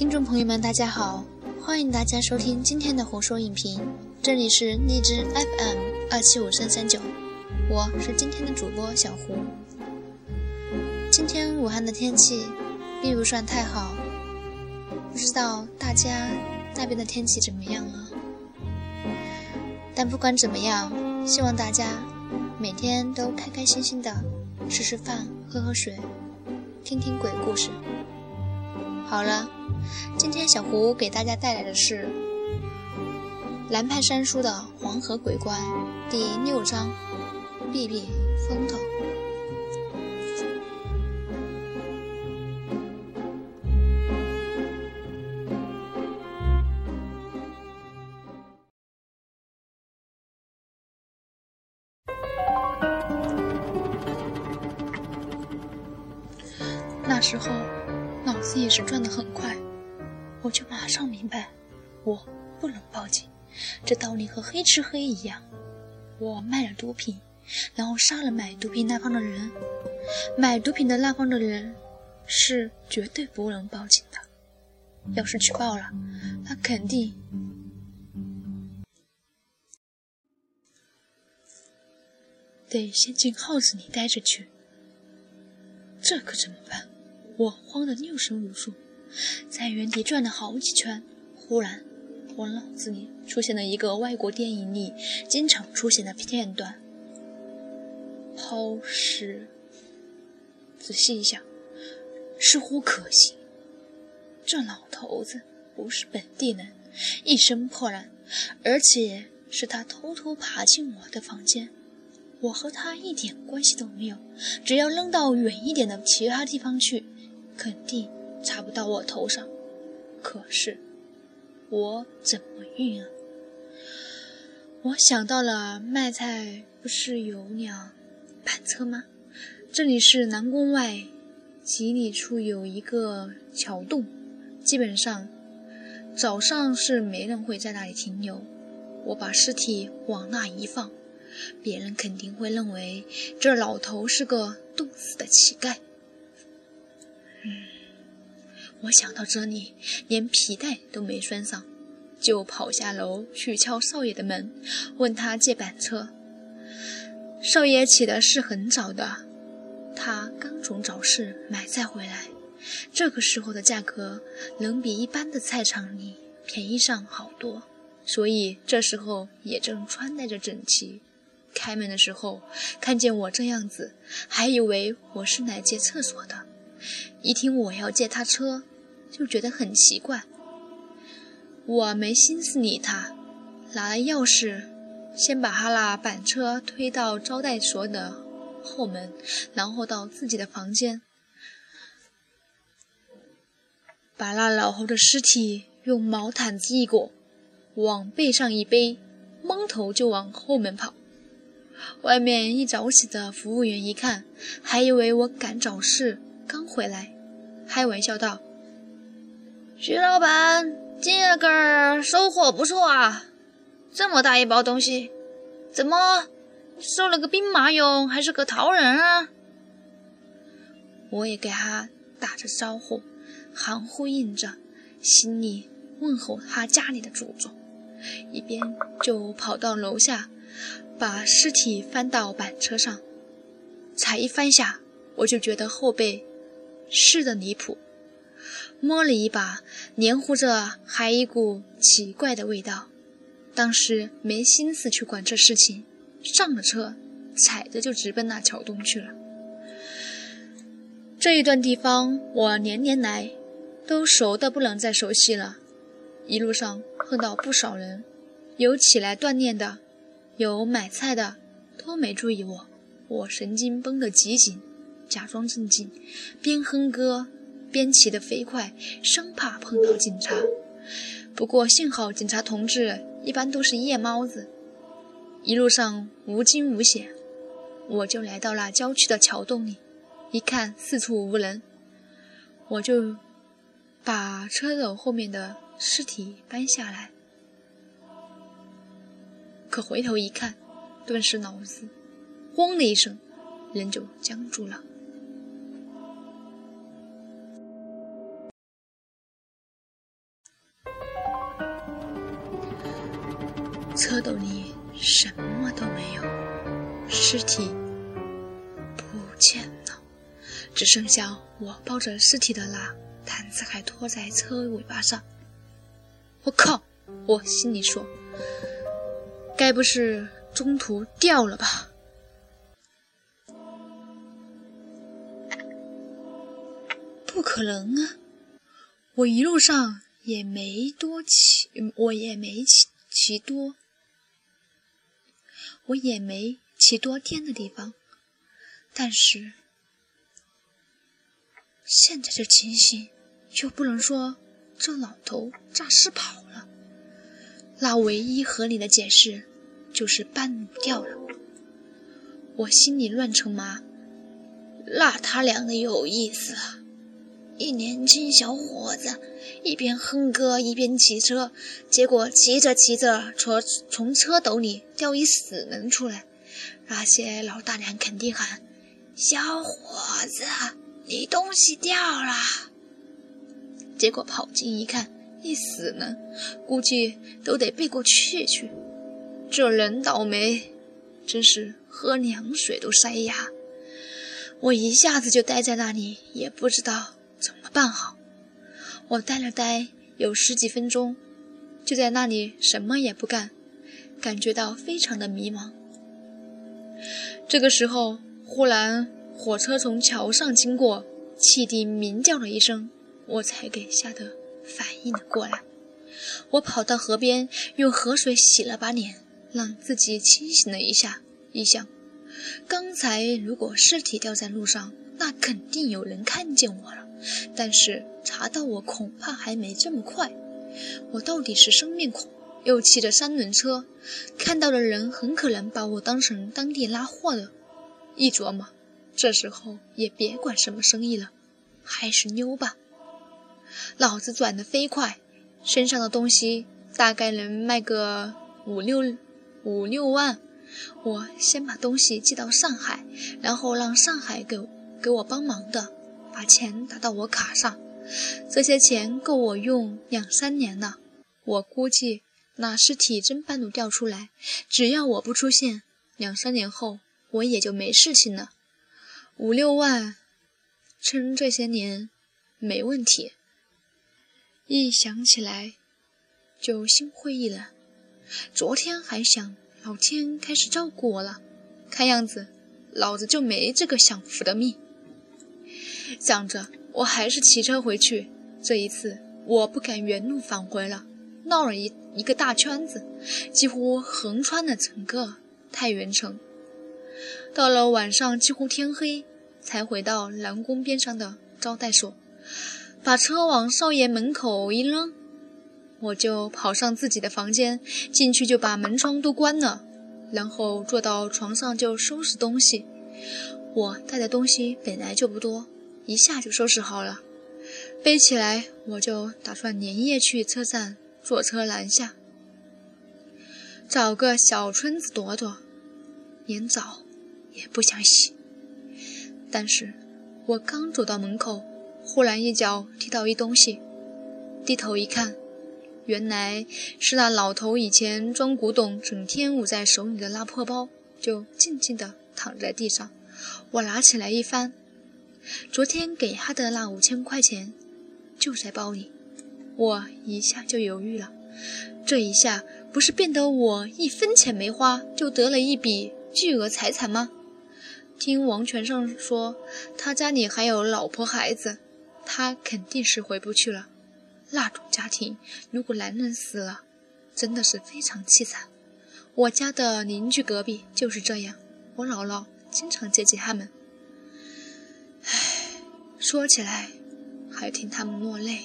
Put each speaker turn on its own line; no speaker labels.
听众朋友们，大家好，欢迎大家收听今天的胡说影评，这里是荔枝 FM 二七五三三九，我是今天的主播小胡。今天武汉的天气并不算太好，不知道大家那边的天气怎么样啊？但不管怎么样，希望大家每天都开开心心的吃吃饭、喝喝水、听听鬼故事。好了。今天小胡给大家带来的是南派三叔的《黄河鬼怪》第六章《避避风头》。那时候脑子也是转得很快。我就马上明白，我不能报警，这道理和黑吃黑一样。我卖了毒品，然后杀了买毒品那方的人，买毒品的那方的人是绝对不能报警的。要是去报了，那肯定得先进耗子里待着去。这可怎么办？我慌得六神无主。在原地转了好几圈，忽然，我脑子里出现了一个外国电影里经常出现的片段：抛尸。仔细一想，似乎可行。这老头子不是本地人，一身破烂，而且是他偷偷爬进我的房间，我和他一点关系都没有。只要扔到远一点的其他地方去，肯定。插不到我头上，可是我怎么运啊？我想到了卖菜不是有辆板车吗？这里是南宫外几里处有一个桥洞，基本上早上是没人会在那里停留。我把尸体往那一放，别人肯定会认为这老头是个冻死的乞丐。嗯。我想到这里，连皮带都没拴上，就跑下楼去敲少爷的门，问他借板车。少爷起的是很早的，他刚从早市买菜回来，这个时候的价格能比一般的菜场里便宜上好多，所以这时候也正穿戴着整齐。开门的时候看见我这样子，还以为我是来借厕所的，一听我要借他车。就觉得很奇怪，我没心思理他，拿了钥匙，先把他那板车推到招待所的后门，然后到自己的房间，把那老猴的尸体用毛毯子一裹，往背上一背，蒙头就往后门跑。外面一早起的服务员一看，还以为我赶早市刚回来，开玩笑道。徐老板，今儿个收获不错啊！这么大一包东西，怎么收了个兵马俑，还是个桃人啊？我也给他打着招呼，含糊应着，心里问候他家里的祖宗，一边就跑到楼下，把尸体翻到板车上。才一翻下，我就觉得后背湿的离谱。摸了一把，黏糊着，还一股奇怪的味道。当时没心思去管这事情，上了车，踩着就直奔那桥洞去了。这一段地方我年年来，都熟的不能再熟悉了。一路上碰到不少人，有起来锻炼的，有买菜的，都没注意我。我神经绷得极紧，假装镇静，边哼歌。边骑得飞快，生怕碰到警察。不过幸好警察同志一般都是夜猫子，一路上无惊无险。我就来到了郊区的桥洞里，一看四处无人，我就把车斗后面的尸体搬下来。可回头一看，顿时脑子轰的一声，人就僵住了。车斗里什么都没有，尸体不见了，只剩下我抱着尸体的那毯子还拖在车尾巴上。我靠！我心里说，该不是中途掉了吧？不可能啊！我一路上也没多骑，我也没骑骑多，我也没骑多天的地方。但是现在这情形，又不能说这老头诈尸跑了。那唯一合理的解释就是半路掉了。我心里乱成麻。那他娘的有意思啊！一年轻小伙子，一边哼歌一边骑车，结果骑着骑着，从从车斗里掉一死人出来。那些老大娘肯定喊：“小伙子，你东西掉了。”结果跑近一看，一死人，估计都得背过去去。这人倒霉，真是喝凉水都塞牙。我一下子就呆在那里，也不知道。办好？我呆了呆，有十几分钟，就在那里什么也不干，感觉到非常的迷茫。这个时候，忽然火车从桥上经过，汽笛鸣叫了一声，我才给吓得反应了过来。我跑到河边，用河水洗了把脸，让自己清醒了一下。一想，刚才如果尸体掉在路上，那肯定有人看见我了。但是查到我恐怕还没这么快。我到底是生面孔，又骑着三轮车，看到的人很可能把我当成当地拉货的。一琢磨，这时候也别管什么生意了，还是溜吧。脑子转得飞快，身上的东西大概能卖个五六五六万。我先把东西寄到上海，然后让上海给给我帮忙的。把钱打到我卡上，这些钱够我用两三年了。我估计那尸体真半路掉出来，只要我不出现，两三年后我也就没事情了。五六万，撑这些年没问题。一想起来就心灰意冷。昨天还想老天开始照顾我了，看样子老子就没这个享福的命。想着，我还是骑车回去。这一次，我不敢原路返回了，绕了一一个大圈子，几乎横穿了整个太原城。到了晚上，几乎天黑，才回到南宫边上的招待所，把车往少爷门口一扔，我就跑上自己的房间，进去就把门窗都关了，然后坐到床上就收拾东西。我带的东西本来就不多。一下就收拾好了，背起来我就打算连夜去车站坐车南下，找个小村子躲躲，连澡也不想洗。但是我刚走到门口，忽然一脚踢到一东西，低头一看，原来是那老头以前装古董整天捂在手里的那破包，就静静地躺在地上。我拿起来一翻。昨天给他的那五千块钱就在包里，我一下就犹豫了。这一下不是变得我一分钱没花就得了一笔巨额财产吗？听王全胜说，他家里还有老婆孩子，他肯定是回不去了。那种家庭，如果男人死了，真的是非常凄惨。我家的邻居隔壁就是这样，我姥姥经常接济他们。说起来还听他们落泪。